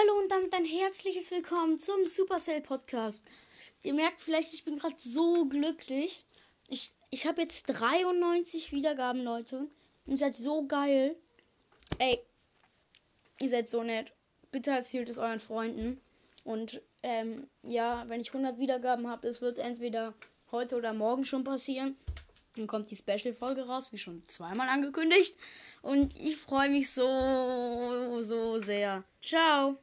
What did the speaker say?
Hallo und damit ein herzliches Willkommen zum Supercell Podcast. Ihr merkt vielleicht, ich bin gerade so glücklich. Ich, ich habe jetzt 93 Wiedergaben, Leute. Ihr seid so geil. Ey, ihr seid so nett. Bitte erzählt es euren Freunden. Und ähm, ja, wenn ich 100 Wiedergaben habe, es wird entweder heute oder morgen schon passieren. Dann kommt die Special-Folge raus, wie schon zweimal angekündigt. Und ich freue mich so, so sehr. Ciao.